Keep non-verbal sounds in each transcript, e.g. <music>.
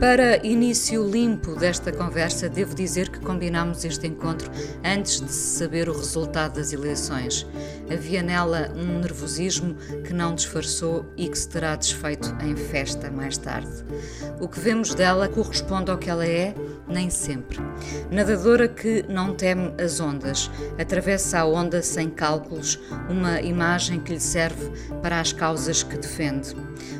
Para início limpo desta conversa, devo dizer que combinámos este encontro antes de se saber o resultado das eleições. Havia nela um nervosismo que não disfarçou e que se terá desfeito em festa mais tarde. O que vemos dela corresponde ao que ela é, nem sempre. Nadadora que não teme as ondas, atravessa a onda sem cálculos, uma imagem que lhe serve para as causas que defende.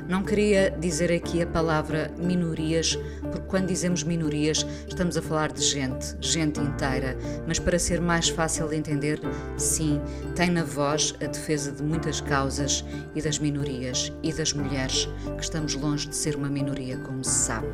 Não queria dizer aqui a palavra minorias, porque quando dizemos minorias estamos a falar de gente, gente inteira, mas para ser mais fácil de entender, sim, tem na voz a defesa de muitas causas e das minorias e das mulheres, que estamos longe de ser uma minoria, como se sabe.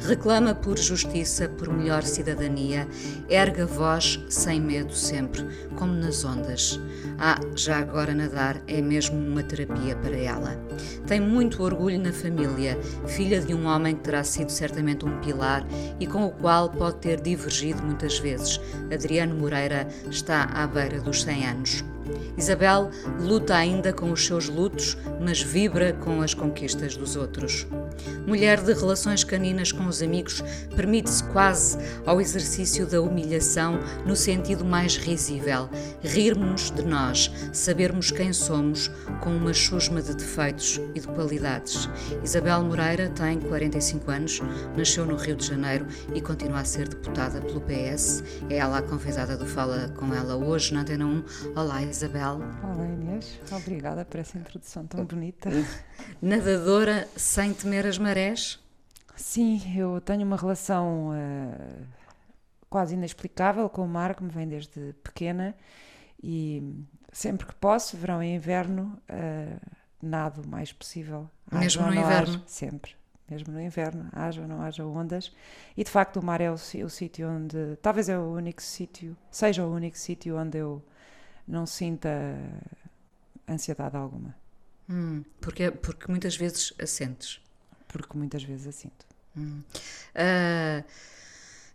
Reclama por justiça, por melhor cidadania, erga voz sem medo sempre, como nas ondas. Ah, já agora nadar é mesmo uma terapia para ela. Tem muito orgulho na família, filha de um homem que terá sido certamente um pilar e com o qual pode ter divergido muitas vezes. Adriano Moreira está à beira dos 100 anos. Isabel luta ainda com os seus lutos, mas vibra com as conquistas dos outros. Mulher de relações caninas com os amigos, permite-se quase ao exercício da humilhação no sentido mais risível, rirmos de nós, sabermos quem somos, com uma chusma de defeitos e de qualidades. Isabel Moreira tem 45 anos, nasceu no Rio de Janeiro e continua a ser deputada pelo PS. É ela a convidada do Fala com ela hoje na Antena 1. Olá, Isabel. Olá, Inês. Obrigada por essa introdução tão bonita. Nadadora sem temer as marés? Sim, eu tenho uma relação uh, quase inexplicável com o mar, que me vem desde pequena e sempre que posso, verão e inverno, uh, nado o mais possível. Mesmo no inverno? Haja, sempre. Mesmo no inverno, haja ou não haja ondas. E de facto, o mar é o, o sítio onde. Talvez é o único sítio, seja o único sítio onde eu não sinta ansiedade alguma. Hum, porque, porque muitas vezes assentes. Porque muitas vezes assinto. Hum. Uh,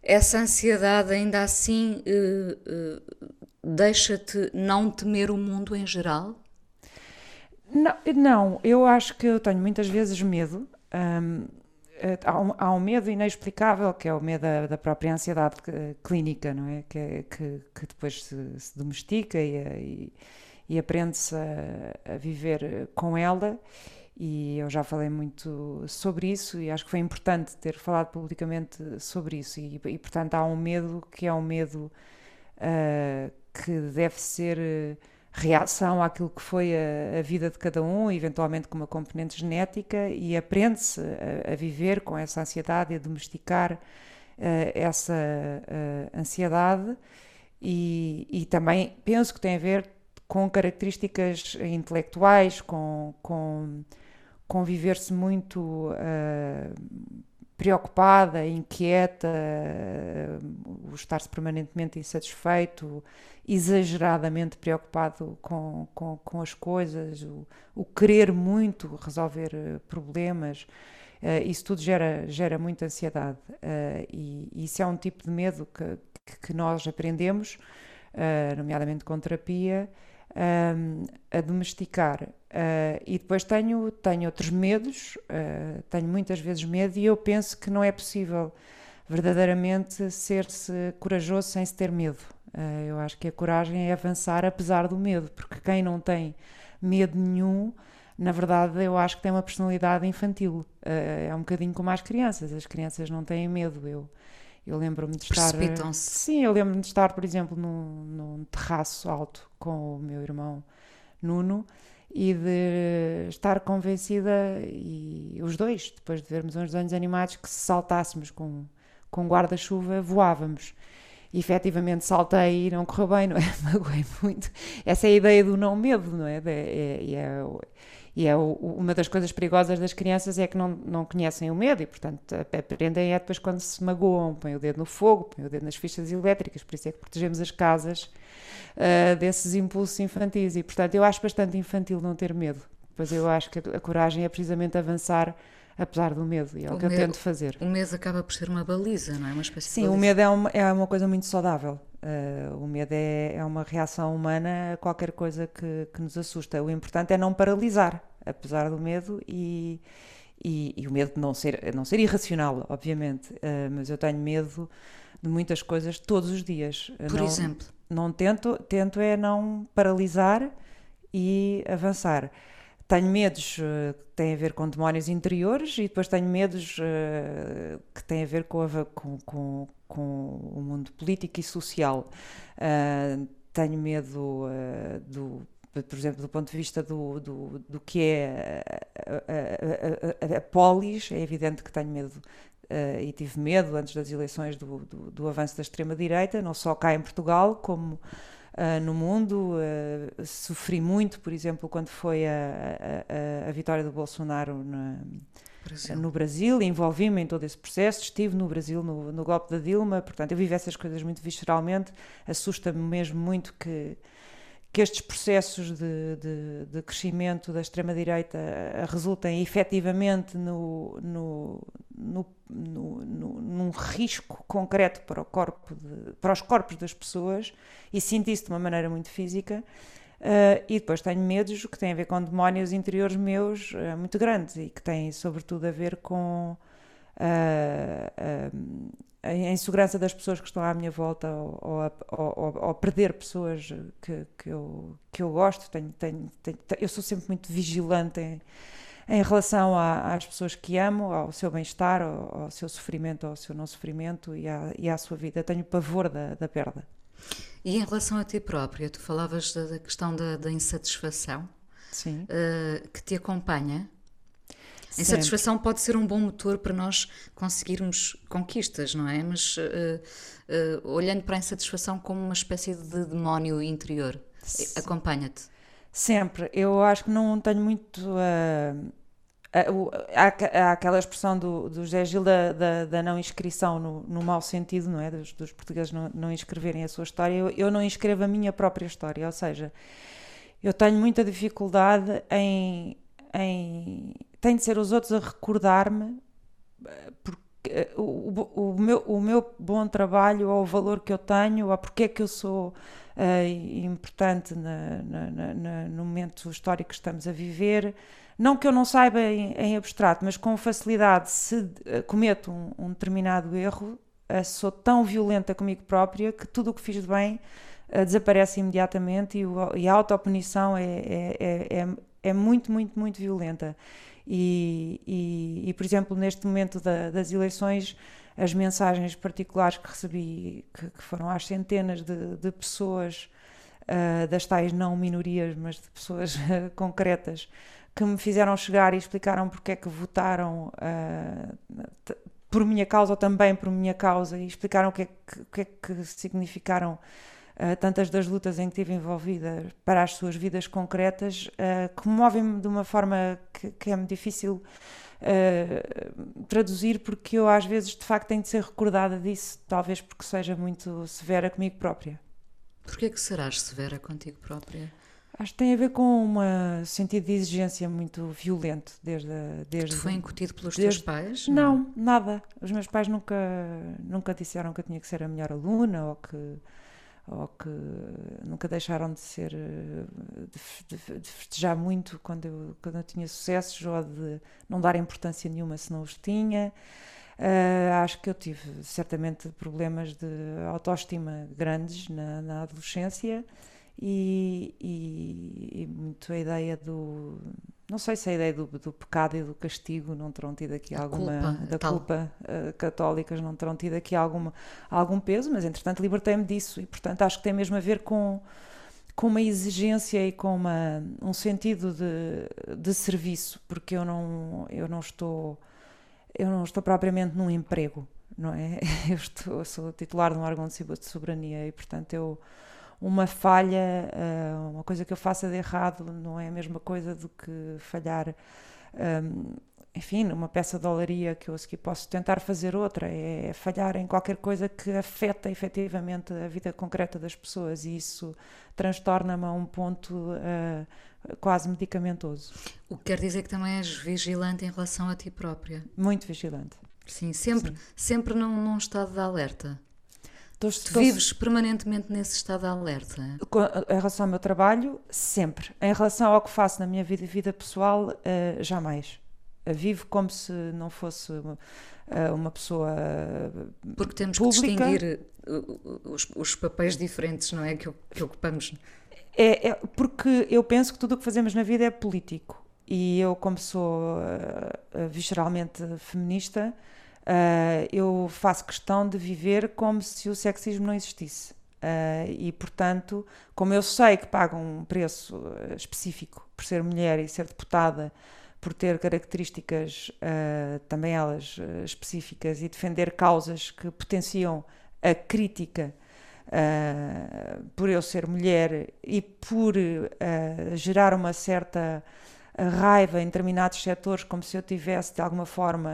essa ansiedade, ainda assim, uh, uh, deixa-te não temer o mundo em geral? Não, não, eu acho que eu tenho muitas vezes medo. Um, há, um, há um, medo inexplicável que é o medo da, da própria ansiedade clínica, não é? Que, que, que depois se, se domestica e, e e aprende-se a, a, viver com ela. E eu já falei muito sobre isso e acho que foi importante ter falado publicamente sobre isso. E, e portanto, há um medo que é um medo uh, que deve ser uh, reação àquilo que foi a, a, vida de cada um, eventualmente com uma componente genética, e aprende-se a, a, viver com essa ansiedade e a domesticar uh, essa ansiedade. E, e também penso que tem a ver com características intelectuais, com, com, com viver-se muito uh, preocupada, inquieta, uh, estar-se permanentemente insatisfeito, exageradamente preocupado com, com, com as coisas, o, o querer muito resolver uh, problemas. Uh, isso tudo gera, gera muita ansiedade uh, e, e, isso é um tipo de medo que, que nós aprendemos, nomeadamente com terapia, um, a domesticar. Uh, e depois tenho, tenho outros medos, uh, tenho muitas vezes medo, e eu penso que não é possível verdadeiramente ser-se corajoso sem se ter medo. Uh, eu acho que a coragem é avançar apesar do medo, porque quem não tem medo nenhum, na verdade, eu acho que tem uma personalidade infantil. é um bocadinho como as crianças, as crianças não têm medo. Eu eu lembro-me de estar. Sim, eu lembro-me de estar, por exemplo, num, num terraço alto com o meu irmão Nuno e de estar convencida, e os dois, depois de vermos uns desenhos animados, que se saltássemos com, com guarda-chuva, voávamos. E efetivamente saltei e não correu bem, não é? <laughs> Magoei muito. Essa é a ideia do não medo, não é? é, é, é E é o, uma das coisas perigosas das crianças é que não, não conhecem o medo e, portanto, aprendem é depois quando se magoam, põem o dedo no fogo, põem o dedo nas fichas elétricas, por isso é que protegemos as casas uh, desses impulsos infantis. E, portanto, eu acho bastante infantil não ter medo. Pois eu acho que a, coragem é precisamente avançar apesar do medo, e é o, o que medo, eu tento fazer. O medo acaba por ser uma baliza, não é? Uma espécie Sim, o medo é uma, é uma coisa muito saudável. Uh, o medo é, é uma reação humana a qualquer coisa que, que nos assusta. O importante é não paralisar, apesar do medo, e, e, e o medo de não ser, não ser irracional, obviamente, uh, mas eu tenho medo de muitas coisas todos os dias. Por não, exemplo? Não tento, tento é não paralisar e avançar. Tenho medos uh, que têm a ver com demónios interiores e depois tenho medos uh, que têm a ver com, a, com, com, com, o mundo político e social. Uh, tenho medo do por exemplo, do ponto de vista do, do, do que é a, a, a, a, polis, é evidente que tenho medo uh, e tive medo antes das eleições do, do, do avanço da extrema-direita, não só cá em Portugal, como Uh, no mundo. Uh, sofri muito, por exemplo, quando foi a, a, a vitória do Bolsonaro na, Brasil. no Brasil, envolvi-me em todo esse processo, estive no Brasil no, no, golpe da Dilma, portanto eu vivo essas coisas muito visceralmente, assusta-me mesmo muito que que estes processos de, de, de crescimento da extrema-direita resultem efetivamente no, no, no, no, num risco concreto para, o corpo de, para os corpos das pessoas e sinto isso de uma maneira muito física. Uh, e depois tenho medos que têm a ver com demónios interiores meus uh, muito grandes e que têm, sobretudo, a ver com uh, a insegurança das pessoas que estão à minha volta ou, ou, ou, ou perder pessoas que, que, eu, que eu gosto. Tenho, tenho, tenho, eu sou sempre muito vigilante em, em relação a, às pessoas que amo, ao seu bem-estar, ao, ao, seu sofrimento, ao seu não sofrimento e à, e à sua vida. Tenho pavor da, da perda. E em relação a ti própria, tu falavas da, da questão da, da, insatisfação uh, que te acompanha a insatisfação pode ser um bom motor para nós conseguirmos conquistas, não é? Mas uh, uh, olhando para a insatisfação como uma espécie de demónio interior, acompanha-te. Sempre. Eu acho que não tenho muito. Uh, há, aquela expressão do, do José Gil da, da, da não inscrição no, no mau sentido, não é? Dos, dos portugueses não, não inscreverem a sua história. Eu, eu não inscrevo a minha própria história, ou seja, eu tenho muita dificuldade em, em tem de ser os outros a recordar-me porque o, o, meu, o meu bom trabalho ou o valor que eu tenho ou porque é que eu sou uh, importante na, na, na, no momento histórico que estamos a viver. Não que eu não saiba em, em abstrato, mas com facilidade, se uh, cometo um, um, determinado erro, uh, sou tão violenta comigo própria que tudo o que fiz de bem desaparece imediatamente e, o, e a autopunição é, é, é, é, é muito, muito, muito violenta. E, e, e, por exemplo, neste momento da, das eleições, as mensagens particulares que recebi, que, que foram às centenas de, de pessoas, uh, das tais não minorias, mas de pessoas <laughs> concretas, que me fizeram chegar e explicaram porque é que votaram uh, por minha causa ou também por minha causa e explicaram o que é que, que, é que significaram uh, tantas das lutas em que estive envolvida para as suas vidas concretas, uh, comovem-me de uma forma que, que é muito difícil uh, traduzir, porque eu às vezes de facto tenho de ser recordada disso, talvez porque seja muito severa comigo própria. Porquê que serás severa contigo própria? Acho que tem a ver com um sentido de exigência muito violento desde desde foi incutido pelos desde, teus pais? Não? não, nada. Os meus pais nunca nunca disseram que eu tinha que ser a melhor aluna ou que ou que nunca deixaram de ser de, de, de, festejar muito quando eu, quando eu tinha sucessos ou de não dar importância nenhuma se não os tinha. Uh, acho que eu tive certamente problemas de autoestima grandes na, na adolescência e, e, e, muito a ideia do não sei se a ideia do, do, pecado e do castigo não terão tido aqui alguma culpa, da tal. culpa uh, católicas não terão tido aqui alguma, algum peso, mas entretanto libertei-me disso e portanto acho que tem mesmo a ver com com uma exigência e com uma, um sentido de, de serviço, porque eu não eu não estou eu não estou propriamente num emprego, não é? <laughs> Eu, estou, eu sou titular de um órgão de soberania e portanto eu uma falha, uh, uma coisa que eu faça de errado, não é a mesma coisa do que falhar. Um, enfim, numa peça de olaria que eu aqui posso tentar fazer outra, é falhar em qualquer coisa que afeta efetivamente a vida concreta das pessoas e isso transtorna-me a um ponto uh, quase medicamentoso. O que quer dizer que também és vigilante em relação a ti própria? Muito vigilante. Sim, sempre, Sim. sempre num, num estado de alerta. Tô, tu vives permanentemente nesse estado de alerta? Em relação ao meu trabalho, sempre. Em relação ao que faço na minha vida, vida pessoal, uh, jamais. Uh, vivo como se não fosse uma, uh, uma pessoa Porque temos pública. que distinguir os, os, papéis diferentes, não é? Que, que ocupamos. É, é, porque eu penso que tudo o que fazemos na vida é político. E eu, como sou visceralmente feminista, Uh, eu faço questão de viver como se o sexismo não existisse. Uh, e, portanto, como eu sei que pago um preço uh, específico por ser mulher e ser deputada, por ter características também elas específicas e defender causas que potenciam a crítica por eu ser mulher e por gerar uma certa raiva em determinados setores, como se eu tivesse de alguma forma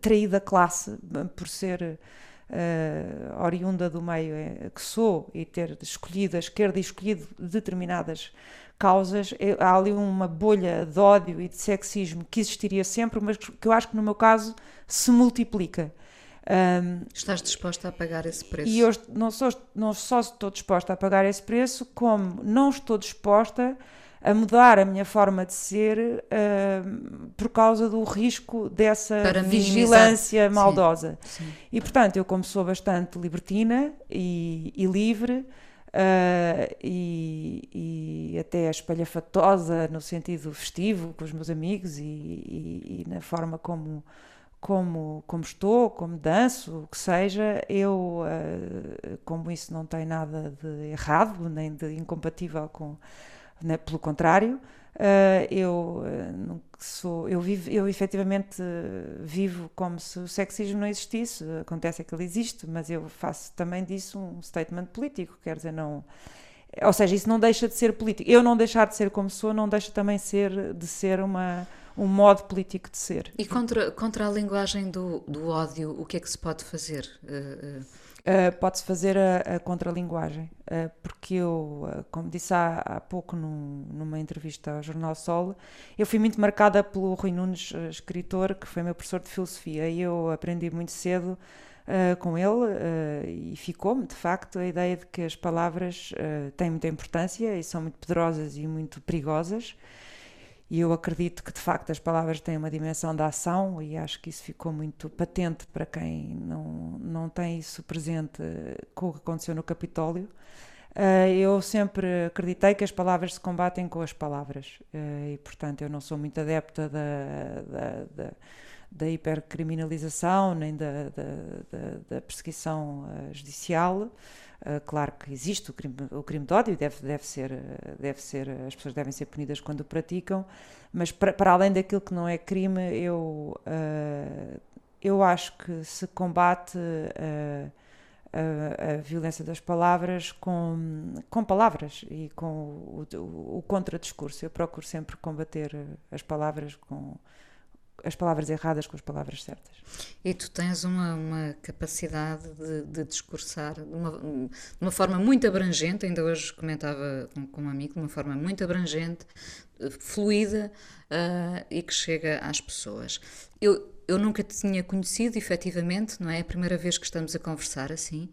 traída classe por ser uh, oriunda do meio eh, que sou e ter escolhido a esquerda e escolhido determinadas causas, é, há ali uma bolha de ódio e de sexismo que existiria sempre, mas que eu acho que no meu caso se multiplica. Um, Estás disposta a pagar esse preço? E eu não, sou, não só estou disposta a pagar esse preço, como não estou disposta a mudar a minha forma de ser uh, por causa do risco dessa Para vigilância minimizar. maldosa. Sim, sim. E portanto, eu, como sou bastante libertina e, e livre. Uh, e, e, até espalhafatosa no sentido festivo com os meus amigos e, e, e, na forma como, como, como estou, como danço, o que seja, eu, uh, como isso não tem nada de errado nem de incompatível com, né? pelo contrário, uh, eu uh, sou, eu vivo, eu efetivamente uh, vivo como se o sexismo não existisse. Acontece que ele existe, mas eu faço também disso um statement político, quer dizer, não. Ou seja, isso não deixa de ser político. Eu não deixar de ser como sou, não deixa também ser, de ser uma, um modo político de ser. E contra, contra a linguagem do, do ódio, o que é que se pode fazer? Uh, pode-se fazer a, a contralinguagem, uh, porque eu, uh, como disse há, há pouco num, numa entrevista ao Jornal Sol, eu fui muito marcada pelo Rui Nunes, escritor, que foi meu professor de filosofia, e eu aprendi muito cedo com ele, e ficou-me, de facto, a ideia de que as palavras têm muita importância e são muito poderosas e muito perigosas, e eu acredito que de facto as palavras têm uma dimensão da ação e acho que isso ficou muito patente para quem não, não tem isso presente com o que aconteceu no Capitólio. Uh, eu sempre acreditei que as palavras se combatem com as palavras uh, e, portanto, eu não sou muito adepta da, da, da, da hipercriminalização nem da, da, da perseguição uh, judicial. Uh, claro que existe o crime, o crime de ódio, deve, deve, ser, deve ser, as pessoas devem ser punidas quando o praticam, mas para, para além daquilo que não é crime, eu, uh, eu acho que se combate uh, a, a, violência das palavras com, com palavras e com o, o, o contradiscurso. Eu procuro sempre combater as palavras com as palavras erradas com as palavras certas. E tu tens uma, uma capacidade de, de discursar de uma, de uma, forma muito abrangente, ainda hoje comentava com, com um amigo, de uma forma muito abrangente, fluida uh, e que chega às pessoas. Eu, eu nunca te tinha conhecido, efetivamente, não é? É a primeira vez que estamos a conversar assim.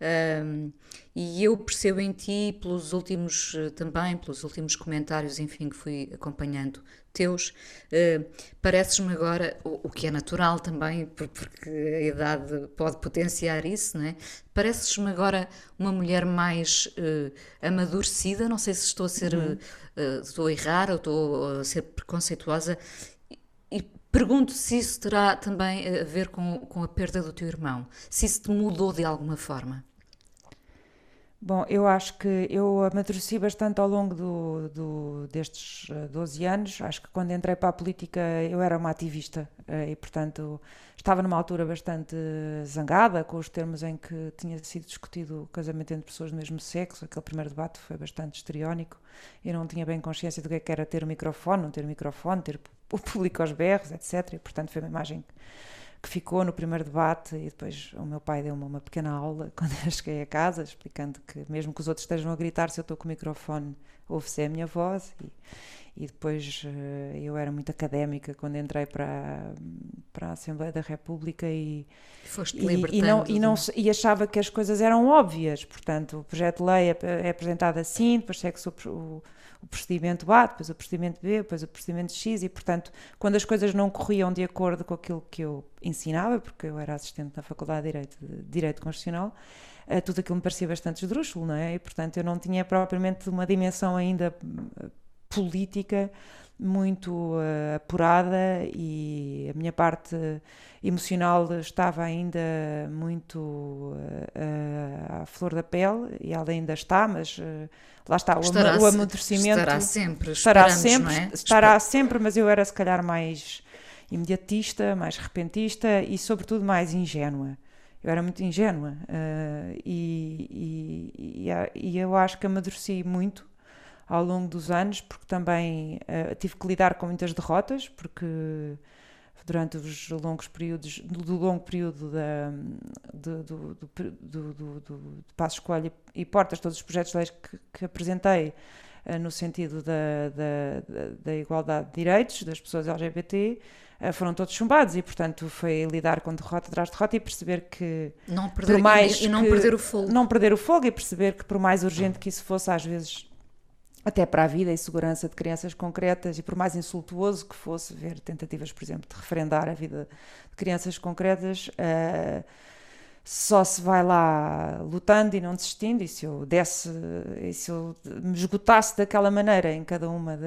Um, e eu percebo em ti, pelos últimos, eh, também, pelos últimos comentários, enfim, que fui acompanhando teus, uh, pareces-me agora, o, o, que é natural também, porque a idade pode potenciar isso, não é? Pareces-me agora uma mulher mais uh, amadurecida, não sei se estou a ser, uhum. uh, estou a errar ou estou a ser preconceituosa, pergunto se isso terá também a ver com, com a perda do teu irmão, se isso te mudou de alguma forma. Bom, eu acho que eu amadureci bastante ao longo do, do, destes 12 eh, anos. Acho que quando entrei para a política eu era uma ativista eh, e, portanto, estava numa altura bastante zangada com os termos em que tinha sido discutido o casamento entre pessoas do mesmo sexo. Aquele primeiro debate foi bastante histriónico e não tinha bem consciência do que, é era ter microfone, não ter microfone, ter o público aos berros, etc. E, portanto, foi uma imagem que ficou no primeiro debate e depois o meu pai deu-me uma pequena aula <laughs> quando eu cheguei a casa, explicando que mesmo que os outros estejam a gritar, se eu estou com o microfone, ouve-se a minha voz e, e depois uh, eu era muito académica quando entrei para, para a Assembleia da República e, Foste e, e, não, e, não, e achava que as coisas eram óbvias, portanto o projeto de lei é, é apresentado assim, depois segue-se o, o o procedimento A, depois o procedimento B, depois o procedimento X, e portanto, quando as coisas não corriam de acordo com aquilo que eu ensinava, porque eu era assistente na Faculdade de Direito, de Direito Constitucional, uh, tudo aquilo me parecia bastante esdrúxulo, não é? E portanto, eu não tinha propriamente uma dimensão ainda eh, política muito uh, apurada e a minha parte emocional estava ainda muito uh, uh, à flor da pele e ela ainda está, mas lá está, estará, o, amadurecimento estará sempre, estará sempre, é? estará sempre, mas eu era se calhar mais imediatista, mais repentista e sobretudo mais ingênua. Eu era muito ingênua e, e, e, e eu acho que amadureci muito ao longo dos anos, porque também uh, tive que lidar com muitas derrotas, porque durante os longos períodos, do longo período da, do, do, do, do, Passo Escolha e Portas, todos os projetos de leis que, que apresentei uh, no sentido da, da, da, igualdade de direitos das pessoas LGBT, uh, foram todos chumbados e, portanto, foi lidar com derrota atrás de derrota e perceber que. Não perder, por mais e, não que, perder o fogo. Não perder o fogo e perceber que, por mais urgente que isso fosse, às vezes até para a vida e segurança de crianças concretas, e por mais insultuoso que fosse ver tentativas, por exemplo, de referendar a vida de crianças concretas, uh, só se vai lá lutando e não desistindo, e se eu desse, e se eu me esgotasse daquela maneira em cada uma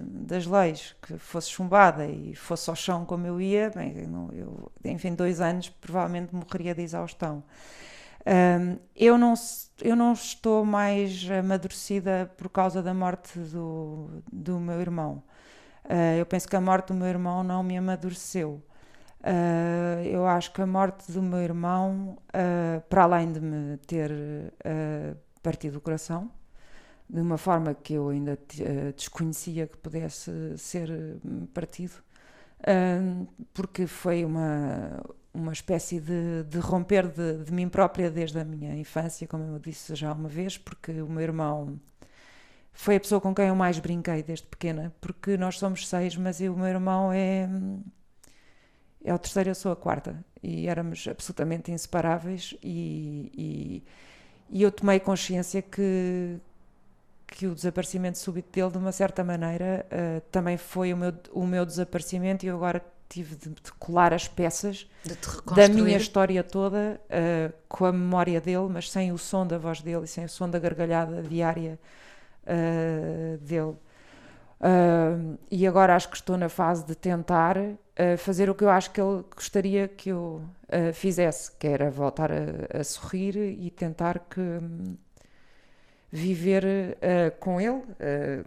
das leis, que fosse chumbada e fosse ao chão como eu ia, bem, eu, enfim, dois anos provavelmente morreria de exaustão. Um, eu, não, eu não estou mais amadurecida por causa da morte do, do meu irmão. Uh, eu penso que a morte do meu irmão não me amadureceu. Uh, eu acho que a morte do meu irmão, uh, para além de me ter partido o coração, de uma forma que eu ainda desconhecia que pudesse ser partido, porque foi uma, uma espécie de, de romper de, de, mim própria desde a minha infância, como eu disse já uma vez, porque o meu irmão foi a pessoa com quem eu mais brinquei desde pequena, porque nós somos seis, mas eu, o meu irmão é, é o terceiro, eu sou a quarta, e éramos absolutamente inseparáveis, e, e, e eu tomei consciência que, que o desaparecimento súbito dele, de uma certa maneira, uh, também foi o meu, o meu desaparecimento, e eu agora tive de, de colar as peças da minha história toda uh, com a memória dele, mas sem o som da voz dele e sem o som da gargalhada diária uh, dele. Uh, e agora acho que estou na fase de tentar fazer o que eu acho que ele gostaria que eu fizesse, que era voltar a, a sorrir e tentar que. Um, viver uh, com ele, uh,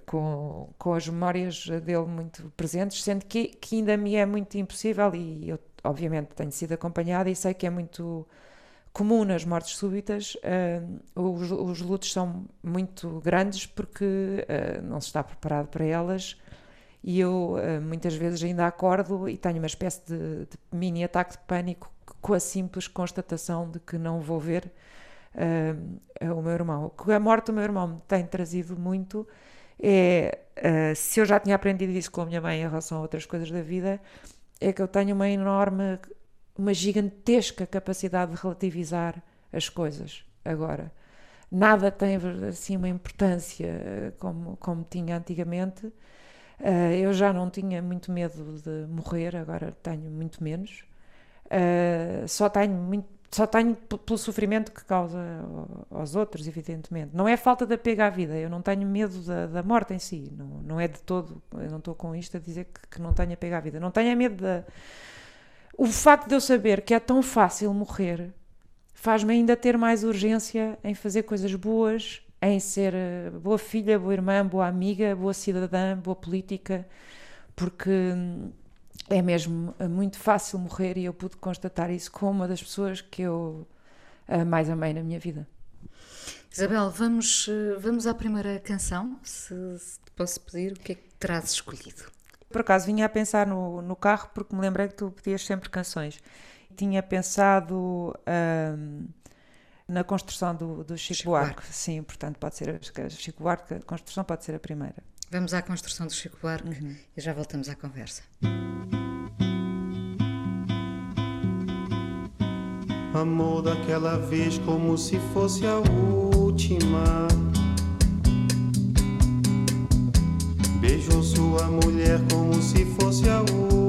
com, com as memórias dele muito presentes, sendo que, que ainda me é muito impossível e eu, obviamente, tenho sido acompanhada e sei que é muito comum nas mortes súbitas, uh, os, os lutos são muito grandes porque não se está preparado para elas e eu muitas vezes ainda acordo e tenho uma espécie de, de mini ataque de pânico com a simples constatação de que não vou ver uh, o meu irmão. O que a morte do meu irmão me tem trazido muito é, uh, se eu já tinha aprendido isso com a minha mãe em relação a outras coisas da vida, é que eu tenho uma enorme, uma gigantesca capacidade de relativizar as coisas agora. Nada tem assim uma importância como, como tinha antigamente. Uh, eu já não tinha muito medo de morrer, agora tenho muito menos. Uh, só tenho muito só tenho pelo sofrimento que causa aos outros, evidentemente. Não é falta de apego à vida, eu não tenho medo da, da morte em si, não, não é de todo, eu não estou com isto a dizer que, que não tenho apego à vida, não tenho medo da... O facto de eu saber que é tão fácil morrer faz-me ainda ter mais urgência em fazer coisas boas, em ser eh, boa filha, boa irmã, boa amiga, boa cidadã, boa política, porque hum, é mesmo eh, muito fácil morrer e eu pude constatar isso com uma das pessoas que eu eh, mais amei na minha vida. Isabel, vamos, vamos à primeira canção, se, se te posso pedir, o que é que terás escolhido? Por acaso vinha a pensar no, no carro porque me lembrei que tu pedias sempre canções. Tinha pensado hum, na construção do, do Chico, Chico Buarque. Buarque. Sim, portanto pode ser a Chico Buarque, a construção pode ser a primeira. Vamos à construção do Chico Buarque uhum. e já voltamos à conversa. Amor daquela vez como se fosse a última. Beijou sua mulher como se fosse a última.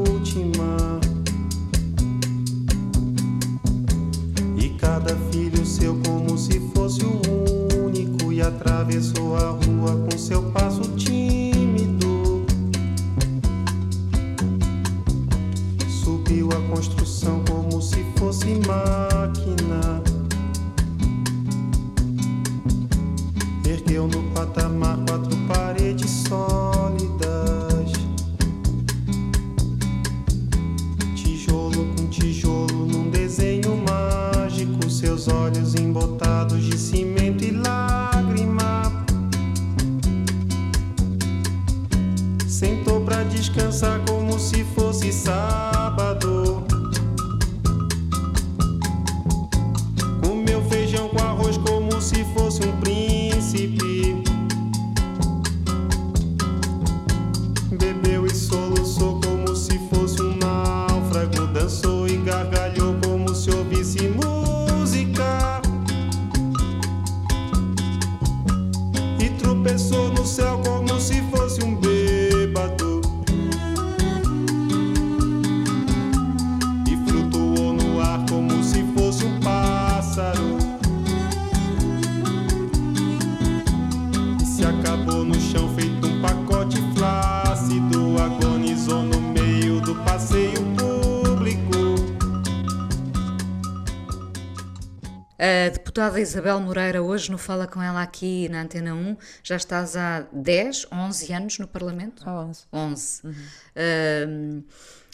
Deputada Isabel Moreira, hoje no Fala Com Ela aqui na Antena 1, já estás há 10, 11 anos no Parlamento? Há 11. 11. Uhum. Uh,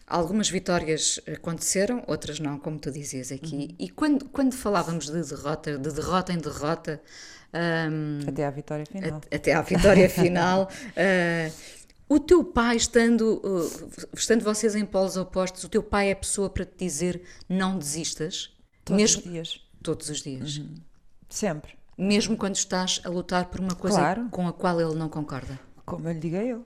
algumas vitórias aconteceram, outras não, como tu dizias aqui. Uhum. E quando, quando falávamos de derrota, de derrota em derrota. Um, até à vitória final. A, até à vitória final. uh, <laughs> o teu pai, estando, uh, estando vocês em polos opostos, o teu pai é a pessoa para te dizer não desistas? Todos mesmo, os dias Todos os dias. Uhum. Sempre. Mesmo quando estás a lutar por uma coisa claro. com a qual ele não concorda. Como eu lhe diga eu.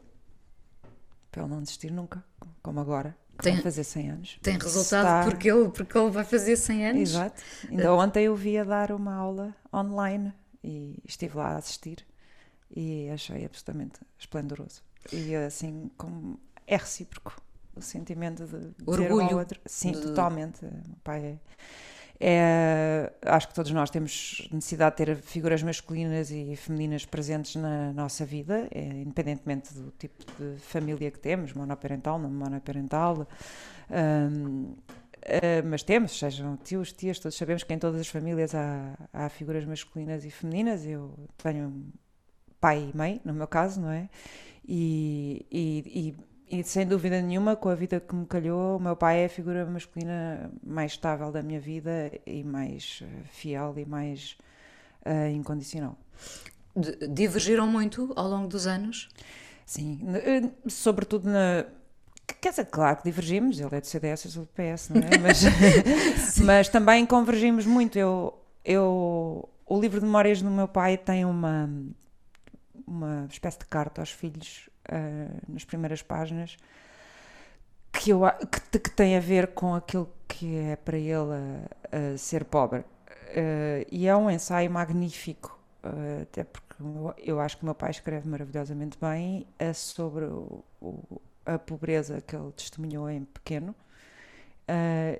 Para ele não desistir nunca. Como agora. Tem, vai fazer 100 anos. Tem resultado Está... porque, ele, porque ele vai fazer 100 anos. Exato. Ainda uh... ontem eu vi a dar uma aula online e estive lá a assistir e achei absolutamente esplendoroso. E assim, como é recíproco o sentimento de Orgulho ao outro. Sim, de... totalmente. O pai é é, acho que todos nós temos necessidade de ter figuras masculinas e femininas presentes na nossa vida, é, independentemente do tipo de família que temos, monoparental, não monoparental. Um, uh, ah, mas temos, sejam tios, tias, todos sabemos que em todas as famílias há, há figuras masculinas e femininas. Eu tenho pai e mãe, no meu caso, não é? E, e, e e sem dúvida nenhuma, com a vida que me calhou, o meu pai é a figura masculina mais estável da minha vida e mais eh, fiel e mais uh, incondicional. Divergiram muito ao longo dos anos? Sim, eh, sobretudo na. Quer dizer, claro que divergimos, ele é do CDS, eu sou do PS, não é? Mas, <laughs> <laughs> mas também convergimos muito. Eu, eu, o livro de memórias do meu pai tem uma, uma espécie de carta aos filhos uh, nas primeiras páginas que, eu, que, que, tem a ver com aquilo que é para ele uh, ser pobre. Uh, e é um ensaio magnífico, até porque eu acho que o meu pai escreve maravilhosamente bem sobre o, o, a pobreza que ele testemunhou em pequeno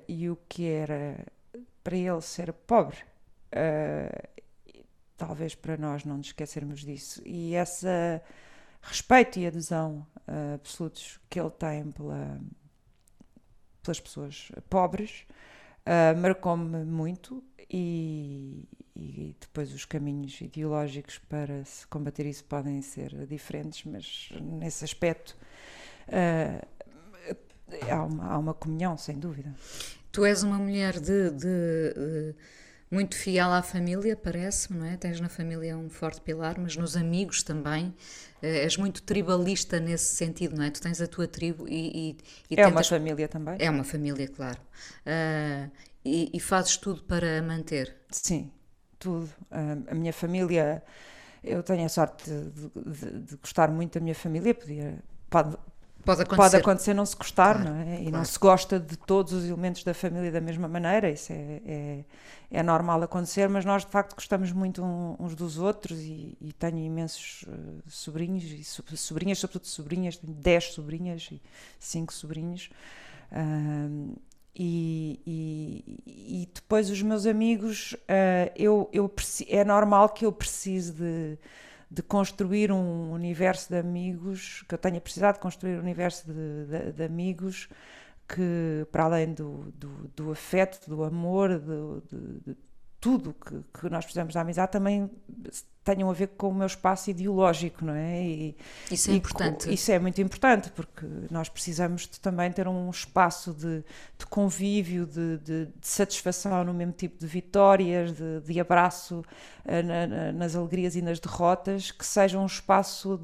e o que era para ele ser pobre talvez para nós não nos esquecermos disso. E essa respeito e adesão uh, absolutos que ele tem pela, pelas pessoas pobres Uh, Marcou-me muito e, e depois os caminhos ideológicos para se combater isso podem ser diferentes, mas nesse aspecto uh, há, uma, há uma comunhão, sem dúvida. Tu és uma mulher de, de, de muito fiel à família, parece-me, não é? Tens na família um forte pilar, mas nos amigos também. Uh, és muito tribalista nesse sentido, não é? Tu tens a tua tribo e. e, e é tentas... uma família também. É uma família, claro. Uh, e, e, fazes tudo para manter. Sim, tudo. Uh, a minha família, eu tenho a sorte de, de, de, gostar muito da minha família, podia, pode, Pode acontecer. Pode acontecer não se gostar, claro, não é? E claro. não se gosta de todos os elementos da família da mesma maneira, isso é, é, é normal acontecer, mas nós de facto gostamos muito uns dos outros e, e tenho imensos uh, sobrinhos e so, sobrinhas, sobretudo sobrinhas, tenho 10 sobrinhas e 5 sobrinhos. Uh, e, e, e, depois os meus amigos, uh, eu, eu, é normal que eu precise de de construir um universo de amigos, que eu tenha precisado construir um universo de, de, de amigos que, para além do, do, do afeto, do amor, do, de, tudo que, que nós precisamos da amizade, também tenham a ver com o meu espaço ideológico, não é? E, isso é importante. Isso é muito importante, porque nós precisamos de também ter um espaço de, de convívio, de, de, satisfação no mesmo tipo de vitórias, de, abraço uh, na, na, nas alegrias e nas derrotas, que seja um espaço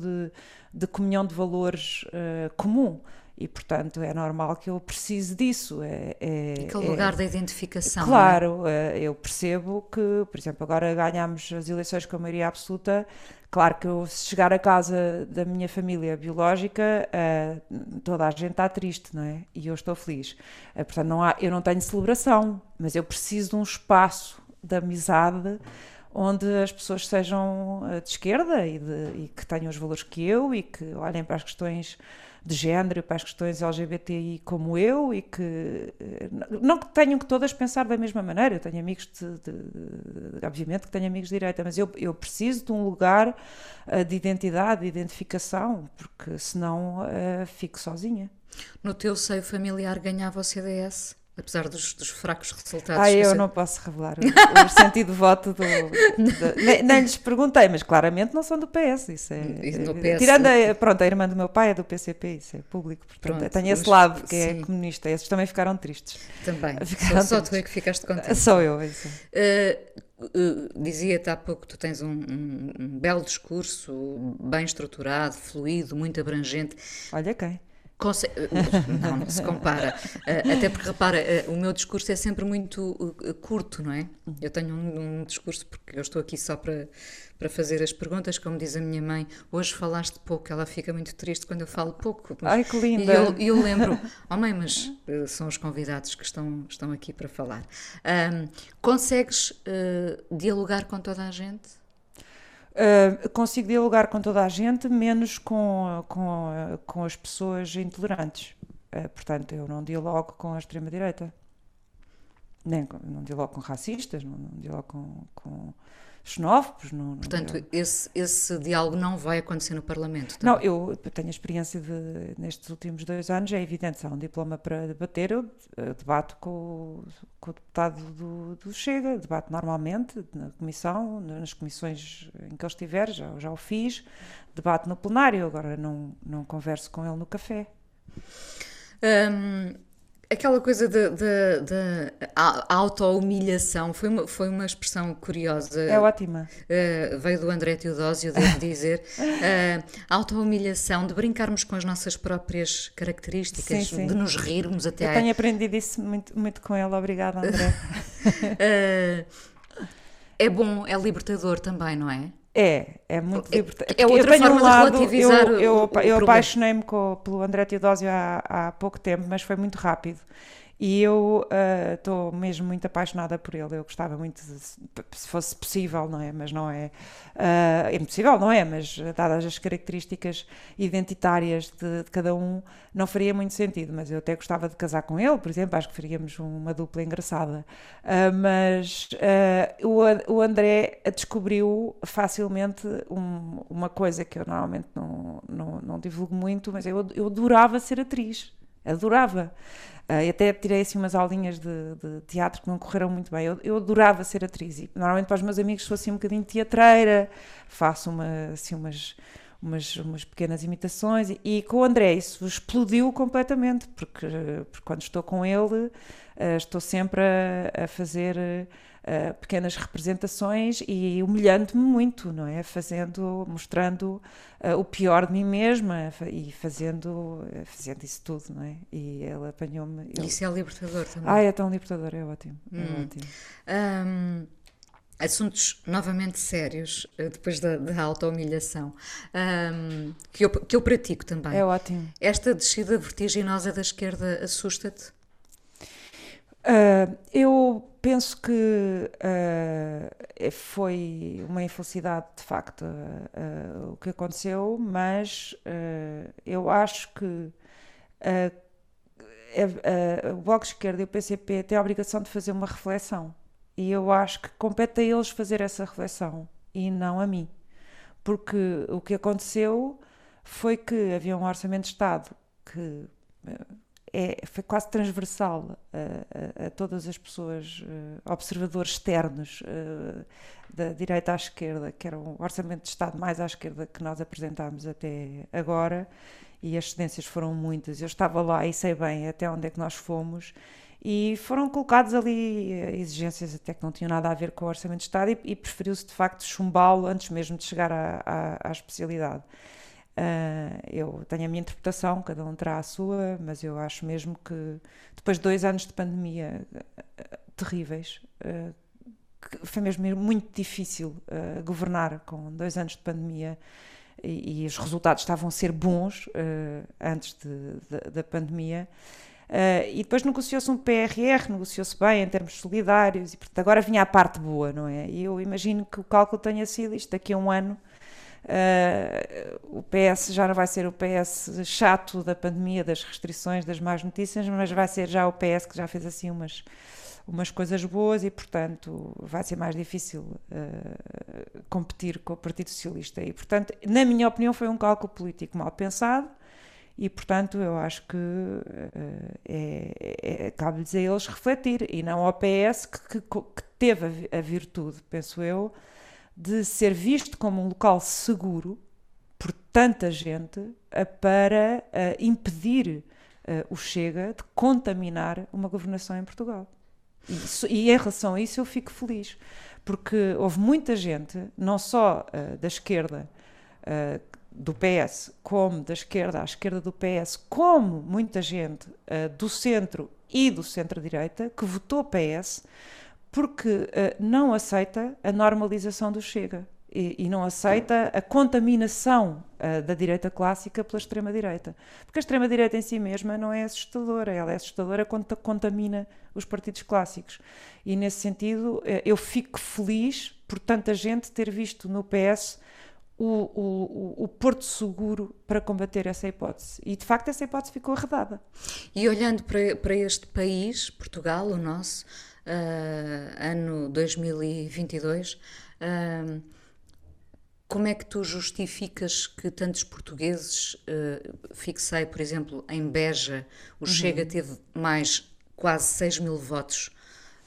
de, comunhão de valores uh, comum e portanto é normal que eu precise disso. É, é, Aquele é, lugar da identificação. Claro, é? eu percebo que, por exemplo, agora ganhamos as eleições com a maioria absoluta. Claro que eu, se chegar a casa da minha família biológica, uh, toda a gente está triste, não é? E eu estou feliz. Uh, portanto, não há, eu não tenho celebração, mas eu preciso de um espaço de amizade onde as pessoas sejam de esquerda e, de, e que tenham os valores que eu e que olhem para as questões de género, para as questões LGBTI como eu e que eh, não que tenham que todas pensar da mesma maneira. Eu tenho amigos de, de, de obviamente que tenho amigos de direita, mas eu, eu preciso de um lugar uh, de identidade, de identificação, porque senão uh, fico sozinha. No teu seio familiar ganhava o CDS? Apesar dos, dos, fracos resultados. Ah, eu não posso revelar o, o <laughs> sentido de voto do. nem, nem, lhes perguntei, mas claramente não são do PS. Isso é. PS, tirando a, pronto, a irmã do meu pai é do PCP, isso é público. Portanto, pronto, tenho esse lado que é sim. é comunista. Esses também ficaram tristes. Também. <laughs> Ficaram só, só tu é que ficaste contente. Sou eu, é isso. Uh, uh, Dizia-te há pouco que tu tens um, um, um belo discurso, bem estruturado, fluido, muito abrangente. Olha quem. <laughs> Não, não se compara. Uh, até porque, repara, uh, o meu discurso é sempre muito uh, curto, não é? Eu tenho um, um, discurso, porque eu estou aqui só para, para fazer as perguntas, como diz a minha mãe, hoje falaste pouco, ela fica muito triste quando eu falo pouco. Mas, Ai, que linda! E eu, eu, lembro, oh mãe, mas são os convidados que estão, estão aqui para falar. Um, consegues dialogar com toda a gente? Uh, consigo dialogar com toda a gente, menos com, com, com as pessoas intolerantes. Uh, portanto, eu não dialogo com a extrema-direita. Nem não dialogo com racistas, não, não dialogo com, com xenófobos. Não, Portanto, não, esse, esse diálogo não vai acontecer no Parlamento? Também. Não, eu tenho a experiência de, nestes últimos dois anos, é evidente, se há um diploma para debater, eu, eu debato com, com, o deputado do, do Chega, debato normalmente na comissão, nas comissões em que ele estiver, já, já o fiz, debato no plenário, agora não, não converso com ele no café. Um, Aquela coisa da auto-humilhação foi uma, foi uma expressão curiosa. É ótima. Uh, veio do André Teodósio, devo dizer. <laughs> Uh, auto-humilhação, de brincarmos com as nossas próprias características, sim, sim. de nos rirmos até. Eu tenho aprendido isso muito, muito com ele, obrigada, André. uh, <laughs> é bom, é libertador também, não é? É, é muito libertador. É outra forma um lado, de relativizar eu, eu, eu apaixonei-me pelo André Teodósio há, há pouco tempo, mas foi muito rápido. E eu estou uh, mesmo muito apaixonada por ele. Eu gostava muito, de, se fosse possível, não é? Mas não é. Uh, é impossível, não é? Mas dadas as características identitárias de, de, cada um, não faria muito sentido. Mas eu até gostava de casar com ele, por exemplo. Acho que faríamos uma dupla engraçada. Uh, mas o, o André descobriu facilmente um, uma coisa que eu normalmente não, não, não divulgo muito, mas eu, eu adorava ser atriz adorava. Uh, até tirei assim umas aulinhas de, de, teatro que não correram muito bem. Eu, eu adorava ser atriz e normalmente para os meus amigos sou assim um bocadinho teatreira, faço uma, assim umas, umas, umas pequenas imitações e, e, com o André isso explodiu completamente, porque, porque quando estou com ele uh, estou sempre a, a fazer uh, pequenas representações e humilhando-me muito, não é? Fazendo, mostrando uh, o pior de mim mesma e fazendo, fazendo isso tudo, não é? E ele apanhou-me. Ele... Isso é libertador também. Ah, é tão libertador, é ótimo. É hum. ótimo. Um, assuntos novamente sérios, eh, depois da, da auto-humilhação, um, que, eu, que eu pratico também. É ótimo. Esta descida vertiginosa da esquerda assusta-te? Uh, eu penso que uh, foi uma infelicidade de facto uh, o que aconteceu, mas eu acho que o Bloco de Esquerda e o PCP têm a obrigação de fazer uma reflexão. E eu acho que compete a eles fazer essa reflexão e não a mim, porque o que aconteceu foi que havia um orçamento de Estado que é, foi quase transversal a, a, a todas as pessoas, uh, observadores externos uh, da direita à esquerda, que era um orçamento de Estado mais à esquerda que nós apresentámos até agora, e as cedências foram muitas. Eu estava lá e sei bem até onde é que nós fomos, e foram colocados ali eh, exigências até que não tinham nada a ver com o orçamento de Estado, e, e preferiu-se de facto chumbá-lo antes mesmo de chegar à especialidade. Uh, eu tenho a minha interpretação, cada um terá a sua, mas eu acho mesmo que depois de dois anos de pandemia uh, terríveis, uh, foi mesmo muito difícil governar com dois anos de pandemia e, e, os resultados estavam a ser bons antes de, de, da pandemia. e depois negociou-se um PRR, negociou-se bem em termos solidários, e portanto agora vinha a parte boa, não é? E eu imagino que o cálculo tenha sido isto: daqui a um ano Uh, o PS já não vai ser o PS chato da pandemia, das restrições, das más notícias, mas vai ser já o PS que já fez assim umas, umas coisas boas e, portanto, vai ser mais difícil uh, competir com o Partido Socialista. E, portanto, na minha opinião, foi um cálculo político mal pensado e, portanto, eu acho que uh, é, é, cabe-lhes a eles refletir e não ao PS que, que, que teve a virtude, penso eu, de ser visto como um local seguro por tanta gente para uh, impedir uh, o Chega de contaminar uma governação em Portugal. Isso, e em relação a isso eu fico feliz, porque houve muita gente, não só uh, da esquerda do PS, como da esquerda à esquerda do PS, como muita gente do centro e do centro-direita, que votou PS porque uh, não aceita a normalização do Chega e, e não aceita a contaminação uh, da direita clássica pela extrema-direita. Porque a extrema-direita em si mesma não é assustadora, ela é assustadora quando contamina os partidos clássicos. E nesse sentido, uh, eu fico feliz por tanta gente ter visto no PS o, o, o, porto seguro para combater essa hipótese. E de facto essa hipótese ficou arredada. E olhando para, para este país, Portugal, o nosso, ano 2022. Uh, como é que tu justificas que tantos portugueses, uh, fixei, por exemplo, em Beja, o uhum. Chega teve mais quase 6 mil votos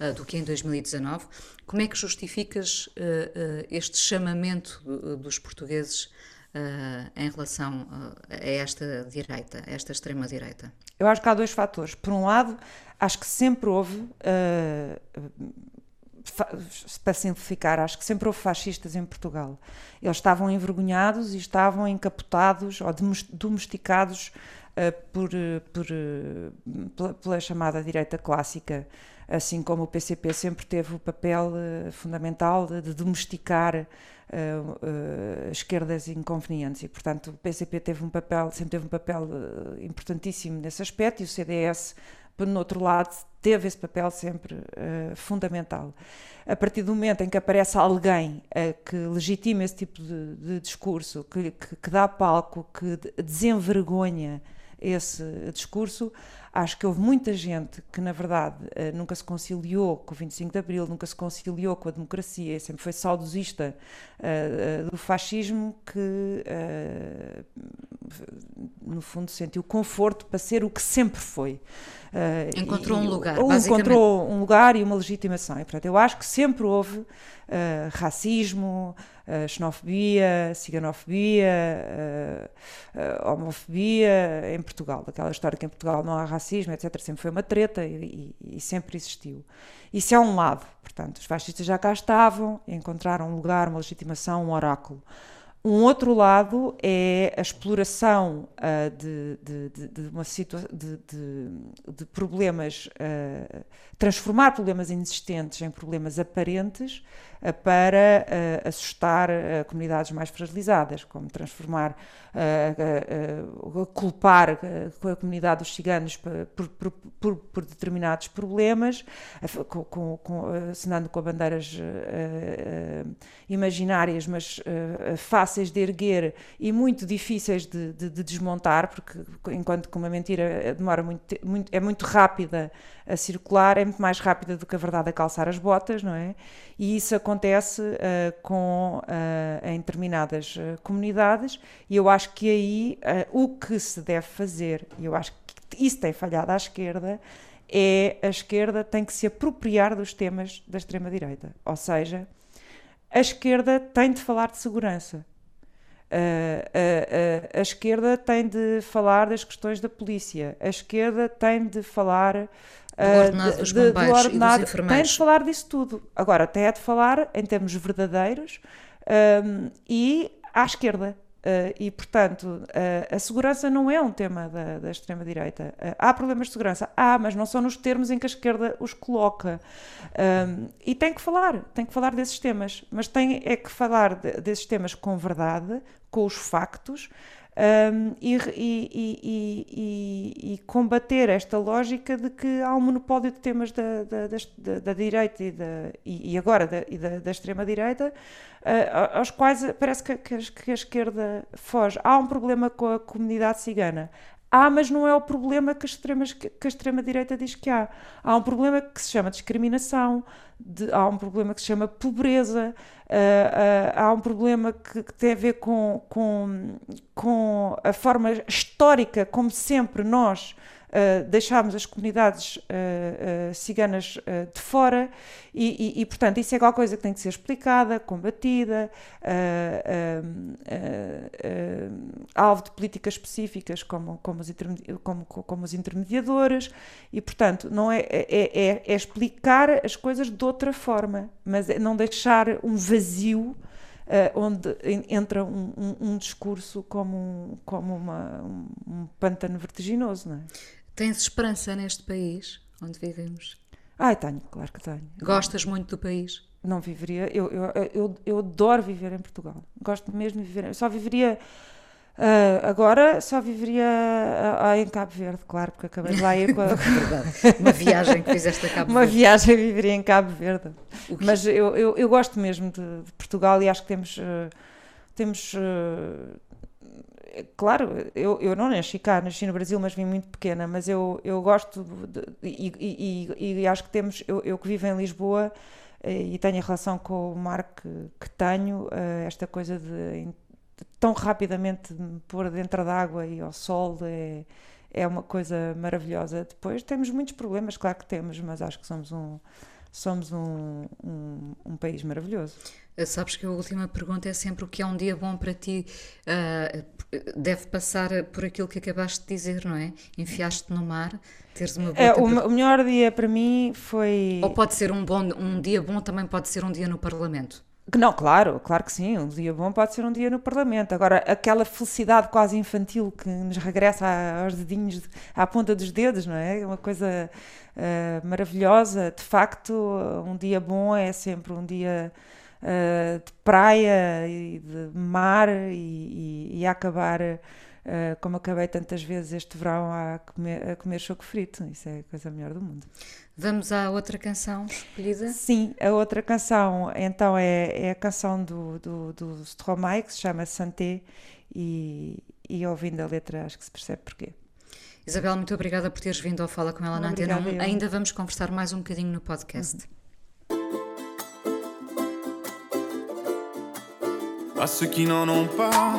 uh, do que em 2019. Como é que justificas uh, este chamamento dos portugueses em relação a esta direita, a esta extrema-direita? Eu acho que há dois fatores. Por um lado, acho que sempre houve, uh, para simplificar, acho que sempre houve fascistas em Portugal. Eles estavam envergonhados e estavam encapotados ou domesticados uh, por, por, pela, pela, chamada direita clássica, assim como o PCP sempre teve o papel uh, fundamental de, domesticar uh, uh, esquerdas inconvenientes e, portanto, o PCP teve um papel, sempre teve um papel importantíssimo nesse aspecto e o CDS, por outro lado, teve esse papel sempre fundamental. A partir do momento em que aparece alguém que legitima esse tipo de, de discurso, que, que, que dá palco, que desenvergonha esse discurso, Acho que houve muita gente que, na verdade, eh, nunca se conciliou com o 25 de Abril, nunca se conciliou com a democracia, sempre foi saudosista uh, uh, do fascismo, que uh, no fundo, sentiu conforto para ser o que sempre foi. Uh, encontrou e, um lugar, ou encontrou um lugar e uma legitimação. E, portanto, eu acho que sempre houve uh, racismo, uh, xenofobia, ciganofobia, homofobia em Portugal. Aquela história que em Portugal não há racismo, etc., sempre foi uma treta e, e, e sempre existiu. Isso é um lado. Portanto, os fascistas já cá estavam, encontraram um lugar, uma legitimação, um oráculo. Um outro lado é a exploração uh, de, de, de, uma situação de, de, problemas, uh, transformar problemas inexistentes em problemas aparentes para assustar comunidades mais fragilizadas, como transformar, culpar a comunidade dos ciganos por, por, por, por determinados problemas, com, com, com, assinando com bandeiras imaginárias, mas fáceis de erguer e muito difíceis de, de, de desmontar, porque enquanto que uma mentira demora muito, muito, é muito rápida a circular, é muito mais rápida do que a verdade a calçar as botas, não é? E isso acontece uh, com, uh, em determinadas uh, comunidades, e eu acho que aí o que se deve fazer, e eu acho que isso tem falhado à esquerda, é a esquerda tem que se apropriar dos temas da extrema-direita. Ou seja, a esquerda tem de falar de segurança. Uh, uh, uh, a esquerda tem de falar das questões da polícia, a esquerda tem de falar do ordenado dos de, bombeiros do ordenado. Tem de falar disso tudo. Agora, tem de falar em termos verdadeiros um, e à esquerda. Uh, e, portanto, uh, a segurança não é um tema da, da extrema-direita. Uh, há problemas de segurança? Há, mas não são nos termos em que a esquerda os coloca. Um, e tem que falar, tem que falar desses temas, mas tem é que falar de, desses temas com verdade, com os factos, um, e, e, e, e, combater esta lógica de que há um monopólio de temas da, da, da, da direita e, da, e, agora da, da, extrema-direita, uh, aos quais parece que, que, a esquerda foge. Há um problema com a comunidade cigana. Há, mas não é o problema que a extrema-direita extrema diz que há. Há um problema que se chama discriminação, de, há um problema que se chama pobreza, uh, uh, há um problema que, que, tem a ver com, com, com a forma histórica como sempre nós uh, deixámos as comunidades uh, ciganas de fora e, e, e, portanto, isso é alguma coisa que tem que ser explicada, combatida, alvo de políticas específicas como, como, os como, como os intermediadores e, portanto, não é, é, é, é explicar as coisas de outra forma, mas é não deixar um vazio Uh, onde entra um, um, um, discurso como, como uma, um, um pântano vertiginoso, não é? Tens esperança neste país onde vivemos? Ai, tenho, claro que tenho. Gostas muito do país? Não viveria, eu, eu, eu, eu adoro viver em Portugal. Gosto mesmo de viver. Só viveria. Uh, agora só viveria uh, uh, em Cabo Verde, claro, porque acabei de lá ir com a... <laughs> <laughs> Uma viagem que fizeste a Cabo Uma Verde. Uma viagem viveria em Cabo Verde. Mas eu, eu, eu, gosto mesmo de, de, Portugal e acho que temos, temos claro, eu, eu não nasci cá, nasci no Brasil, mas vim muito pequena, mas eu, eu gosto de, e, e, e, acho que temos, eu, eu que vivo em Lisboa eh, e tenho a relação com o mar que, que tenho, eh, esta coisa de, de tão rapidamente me pôr dentro d'água e ao sol é, é uma coisa maravilhosa. Depois temos muitos problemas, claro que temos, mas acho que somos um, somos um, um, um país maravilhoso. Sabes que a última pergunta é sempre o que é um dia bom para ti. Uh, deve passar por aquilo que acabaste de dizer, não é? Enfiaste no mar, teres uma boa é, o, o, melhor dia para mim foi. Ou pode ser um, bom, um dia bom, também pode ser um dia no Parlamento. Não, claro, claro que sim. Um dia bom pode ser um dia no Parlamento. Agora, aquela felicidade quase infantil que nos regressa aos dedinhos, à ponta dos dedos, não é? Uma coisa uh, maravilhosa. De facto, um dia bom é sempre um dia uh, de praia e de mar e, e, e acabar, uh, como acabei tantas vezes este verão, a comer, a comer choco frito. Isso é a coisa melhor do mundo. Vamos à outra canção escolhida? Sim, a outra canção então é, é a canção do, do, do Stromae, que se chama Santé, e, e ouvindo a letra acho que se percebe porquê. Isabel, muito obrigada por teres vindo ao Fala com ela na Antena 1. Ainda vamos conversar mais um bocadinho no podcast. Uhum. À ceux qui n'en ont pas,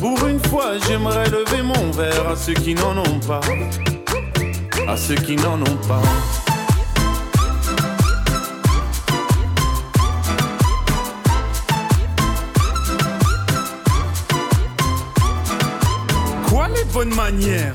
Pour une fois, j'aimerais lever mon verre à ceux qui n'en ont pas. À ceux qui n'en ont pas. Quoi les bonnes manières?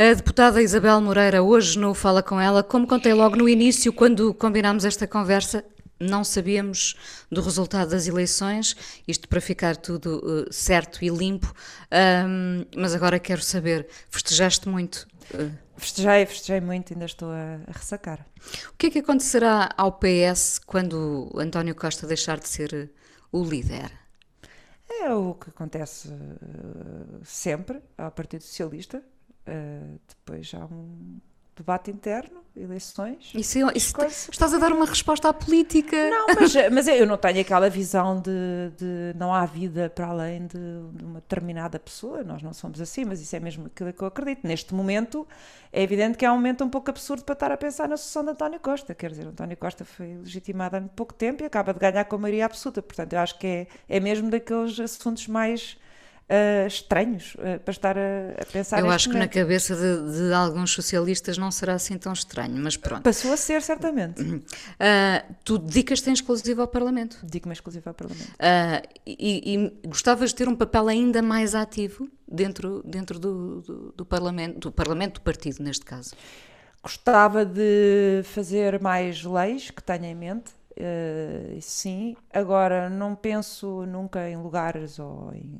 A deputada Isabel Moreira hoje no Fala Com Ela, como contei logo no início, quando combinámos esta conversa, não sabíamos do resultado das eleições, isto para ficar tudo eh, certo e limpo, Ahm, mas agora quero saber, festejaste muito? Festejei, festejei muito, ainda estou a, a ressacar. o que é que acontecerá ao PS quando António Costa deixar de ser eh, o líder? É o que acontece eh, sempre ao Partido Socialista. Eh, depois há um debate interno, eleições. Isso, isso- estás a dar uma resposta à política? Não, mas, mas eu não tenho aquela visão de, de não há vida para além de, de uma determinada pessoa. Nós não somos assim, mas isso é mesmo aquilo que eu acredito. Neste momento, é evidente que é um momento um pouco absurdo para estar a pensar na sucessão de António Costa. Quer dizer, António Costa foi legitimado há pouco tempo e acaba de ganhar com a maioria absoluta. Portanto, eu acho que é, é mesmo daqueles assuntos mais ah, estranhos ah, para estar a, a pensar Eu acho que na momento. cabeça de, de alguns socialistas não será assim tão estranho, mas pronto. Passou a ser, certamente. Ah, tu dedicas-te em exclusivo ao Parlamento Digo-me exclusivo ao Parlamento. Ah, e, e gostavas de ter um papel ainda mais ativo dentro, dentro do, do, do Parlamento, do Parlamento do Partido, neste caso. Gostava de fazer mais leis que tenho em mente, isso sim. Agora, não penso nunca em lugares ou em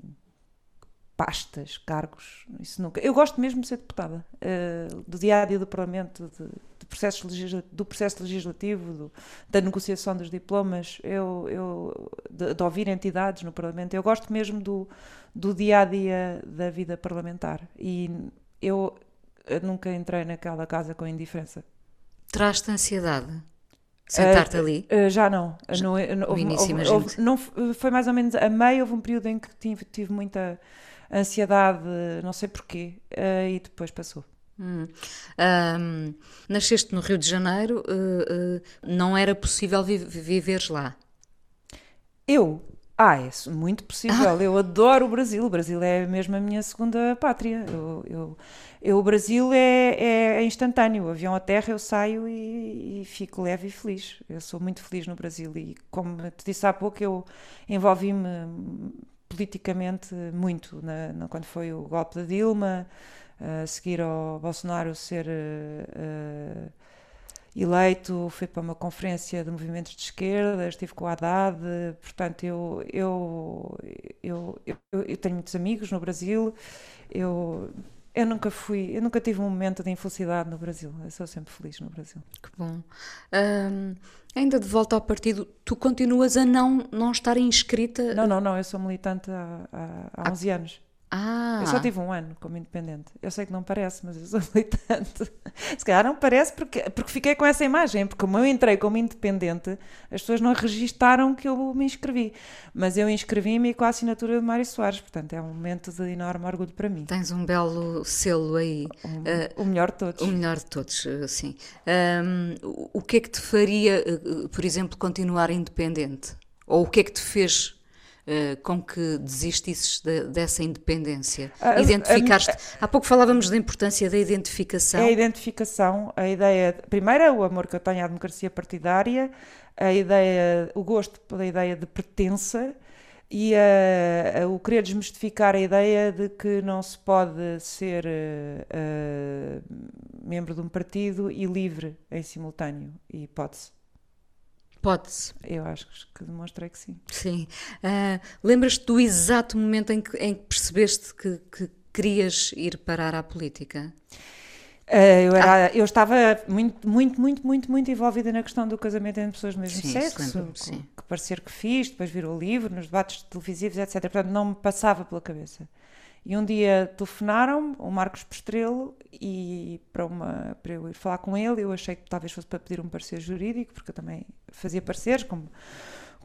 pastas, cargos, isso nunca. Eu gosto mesmo de ser deputada, eh, do dia a dia do Parlamento, de, de processos legisla- do processo legislativo, do- da negociação dos diplomas, eu, eu, de, de ouvir entidades no Parlamento. Eu gosto mesmo do, do dia a dia da vida parlamentar e eu nunca entrei naquela casa com indiferença. Traz-te ansiedade sentar-te Eh, ali? eh, já não. Já- não, no houve- início, houve- houve- não foi mais ou menos a meio, houve um período em que tive, tive muita ansiedade, não sei porquê, eh, e depois passou. Hum. Ahm, nasceste no Rio de Janeiro, eh, eh, não era possível vi viveres lá. Eu? Ah, é muito possível. <laughs> Eu adoro o Brasil. O Brasil é mesmo a minha segunda pátria. Eu, eu, eu- o Brasil é, é- é instantâneo. O avião à terra, eu saio e, e fico leve e feliz. Eu sou muito feliz no Brasil e, como te disse há pouco, eu envolvi-me politicamente muito na, na- quando foi o golpe da Dilma, a seguir ao Bolsonaro ser eh, eh, eleito, fui para uma conferência de movimentos de esquerda, estive com o Haddad, portanto eu, eu, eu, eu, eu tenho muitos amigos no Brasil, eu, eu nunca fui, eu nunca tive um momento de infelicidade no Brasil, eu sou sempre feliz no Brasil. Que bom. Ahm, ainda de volta ao partido, tu continuas a não, não estar inscrita? Não, não, não, eu sou militante há, há, há 11 anos. Ah, Eu só tive um ano como independente. Eu sei que não parece, mas eu sou <laughs> militante. Se calhar não parece porque, porque fiquei com essa imagem, porque como eu entrei como independente, as pessoas não registaram que eu me inscrevi. Mas eu inscrevi-me com a assinatura de Mário Soares, portanto é um momento de enorme orgulho para mim. tens um belo selo aí. Um- Ah, o melhor de todos. O melhor de todos, eh, sim. Ahm, o que é que te faria, por exemplo, continuar independente? Ou o que é que te fez uh, com que desistisses de, dessa independência? Uh, Identificaste. Há pouco falávamos da importância da identificação. É a identificação, a ideia. Primeiro, o amor que eu tenho à democracia partidária, a ideia, o gosto pela ideia de pertença e a, a, o querer desmistificar a ideia de que não se pode ser uh, membro de um partido e livre em simultâneo. E pode-se. Pode-se. Eu acho que demonstrei que sim. Sim. Uh, Lembras-te do exato momento em que, em que percebeste que, que querias ir parar à política? Uh, eu, era, ah. eu estava muito, muito, muito, muito, muito envolvida na questão do casamento entre pessoas do mesmo sim, sexo, sim. que parecer que fiz, depois virou livro, nos debates televisivos, etc. Portanto, não me passava pela cabeça. E um dia telefonaram-me, o Marcos Pestrelo, e para, uma, para eu ir falar com ele, eu achei que talvez fosse para pedir um parecer jurídico, porque eu também fazia pareceres, como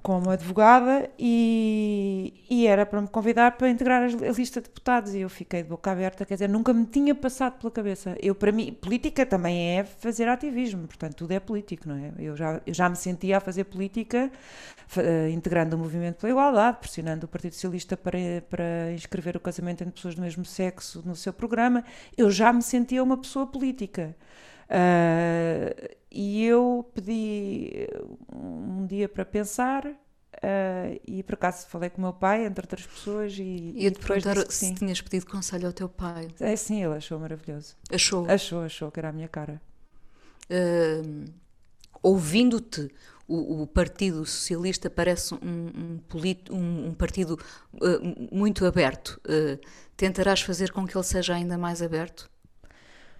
como advogada e, e, era para me convidar para integrar a lista de deputados e eu fiquei de boca aberta, quer dizer, nunca me tinha passado pela cabeça. Eu, para mim, política também é fazer ativismo, portanto, tudo é político, não é? Eu já, eu já me sentia a fazer política uh, integrando o movimento pela igualdade, pressionando o Partido Socialista para, para inscrever o casamento entre pessoas do mesmo sexo no seu programa. Eu já me sentia uma pessoa política. Uh, e eu pedi um dia para pensar uh, e por acaso falei com o meu pai, entre outras pessoas, e, e, e depois perguntar se sim. tinhas pedido conselho ao teu pai. É sim, ele achou maravilhoso. Achou? Achou, achou que era a minha cara. Uh, Ouvindo-te, o, o, Partido Socialista parece um, um, um, um partido uh, muito aberto. tentarás fazer com que ele seja ainda mais aberto?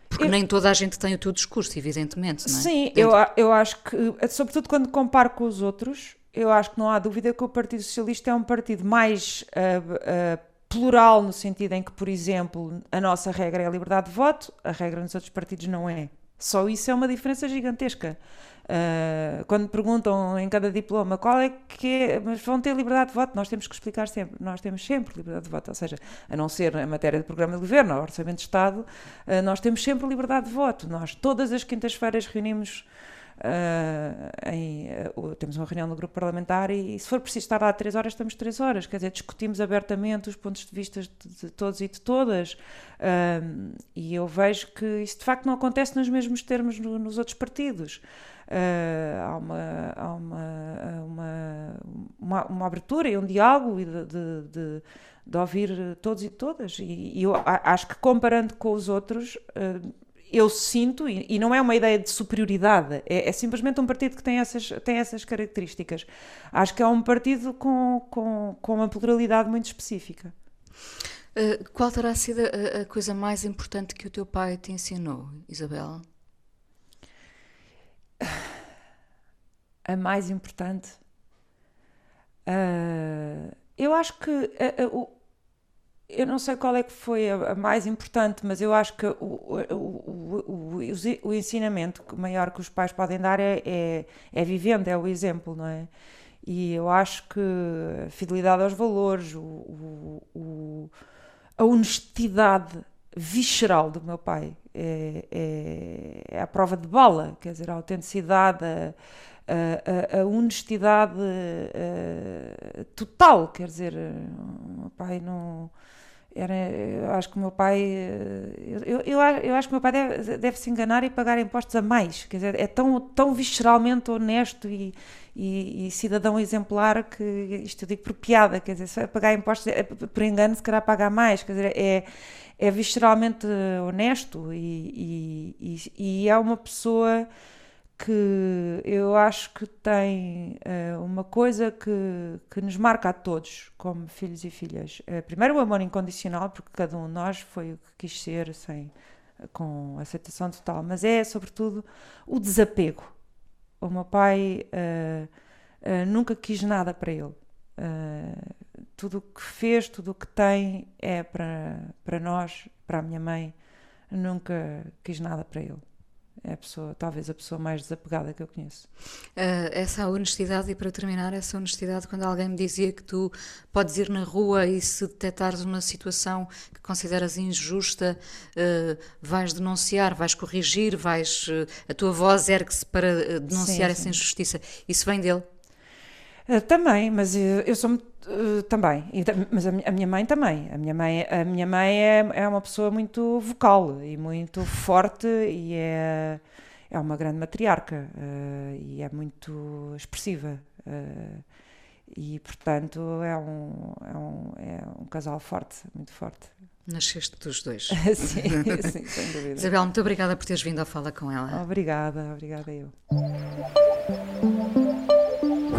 Porque eu, nem toda a gente tem o teu discurso, evidentemente, não é? Sim, eu, eu acho que, sobretudo quando comparo com os outros, eu acho que não há dúvida que o Partido Socialista é um partido mais uh, uh, plural, no sentido em que, por exemplo, a nossa regra é a liberdade de voto, a regra nos outros partidos não é. Só isso é uma diferença gigantesca. Uh, quando perguntam em cada diploma qual é que é, mas vão ter liberdade de voto, nós temos que explicar sempre, nós temos sempre liberdade de voto, ou seja, a não ser em matéria de programa de governo ou orçamento de Estado, uh, nós temos sempre liberdade de voto. Nós todas as quintas-feiras reunimos Uh, em, uh, temos uma reunião no grupo parlamentar e, e, se for preciso estar lá três horas, estamos três horas. Quer dizer, discutimos abertamente os pontos de vista de, de todos e de todas. Uh, e eu vejo que isso de facto não acontece nos mesmos termos no, nos outros partidos. Há, uma, há uma, uma, uma, uma, abertura e um diálogo de, de, de, de ouvir todos e todas. E, e, eu acho que comparando com os outros eu sinto, e, e, não é uma ideia de superioridade, é, é, simplesmente um partido que tem essas, tem essas características. Acho que é um partido com, com, com uma pluralidade muito específica. Uh, qual terá sido a, a, coisa mais importante que o teu pai te ensinou, Isabel? <sighs> A mais importante? Uh, eu acho que uh, eu não sei qual é que foi a, a mais importante, mas eu acho que o, o, o, o, ensinamento maior que os pais podem dar é, é, é vivendo, é o exemplo, não é? E eu acho que a fidelidade aos valores, o, a honestidade visceral do meu pai é, é, é, a prova de bala, quer dizer, a autenticidade, a, a, a honestidade a, total, quer dizer, o meu pai não era, eu acho que o meu pai eu, eu, eu acho que o meu pai deve, deve se enganar e pagar impostos a mais quer dizer, é tão, tão visceralmente honesto e, e, e cidadão exemplar que isto eu digo por piada, quer dizer, se pagar impostos é, por engano se calhar pagar mais, quer dizer, é, é visceralmente honesto e, e, e é uma pessoa que eu acho que tem uh, uma coisa que, que nos marca a todos, como filhos e filhas. Uh, primeiro, o amor incondicional, porque cada um de nós foi o que quis ser, sem, com aceitação total, mas é, sobretudo, o desapego. O meu pai uh, nunca quis nada para ele. Tudo o que fez, tudo o que tem é para, para nós, para a minha mãe. Nunca quis nada para ele é a pessoa, talvez a pessoa mais desapegada que eu conheço. Uh, essa honestidade, e para terminar, essa honestidade, quando alguém me dizia que tu podes ir na rua e se detectares uma situação que consideras injusta, uh, vais denunciar, vais corrigir, vais, uh, a tua voz ergue-se para denunciar sim, essa sim. injustiça. Isso vem dele? Uh, também, mas eu, eu sou uh, também, mas a, a, minha mãe também. A minha mãe, a minha mãe é, é uma pessoa muito vocal e muito forte e é, é uma grande matriarca uh, e é muito expressiva. e portanto é um, é, um, é um casal forte, muito forte. Nasceste dos dois. <laughs> sim, sim, sem dúvida. Isabel, muito obrigada por teres vindo a falar com ela. Obrigada, obrigada eu.